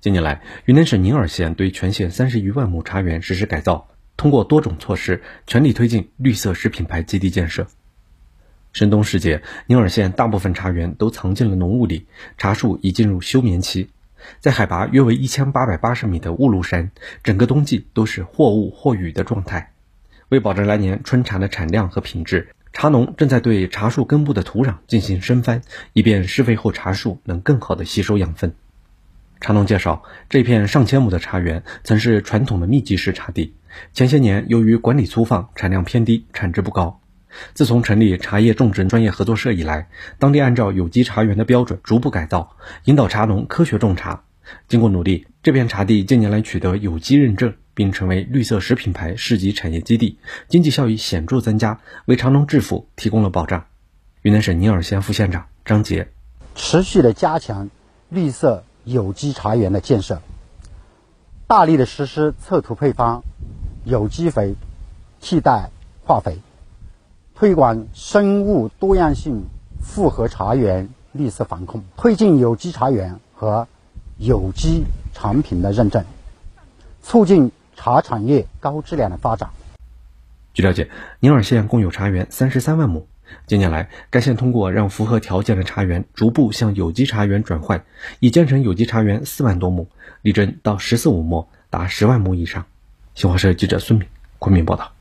近年来，云南省宁洱县对全县三十余万亩茶园实施改造，通过多种措施，全力推进绿色食品牌基地建设。深冬时节，宁洱县大部分茶园都藏进了浓雾里，茶树已进入休眠期。在海拔约为一千八百八十米的雾麓山，整个冬季都是或雾或雨的状态。为保证来年春茶的产量和品质，茶农正在对茶树根部的土壤进行深翻，以便施肥后茶树能更好的吸收养分。茶农介绍，这片上千亩的茶园曾是传统的密集式茶地，前些年由于管理粗放，产量偏低，产值不高。自从成立茶叶种植专业合作社以来，当地按照有机茶园的标准逐步改造，引导茶农科学种茶。经过努力，这片茶地近年来取得有机认证，并成为绿色食品牌市级产业基地，经济效益显著增加，为茶农致富提供了保障。云南省宁洱县副县长张杰，持续的加强绿色。有机茶园的建设，大力的实施测土配方有机肥替代化肥，推广生物多样性复合茶园绿色防控，推进有机茶园和有机产品的认证，促进茶产业高质量的发展。据了解，宁洱县共有茶园三十三万亩。近年来，该县通过让符合条件的茶园逐步向有机茶园转换，已建成有机茶园四万多亩，力争到“十四五”亩达十万亩以上。新华社记者孙敏昆明报道。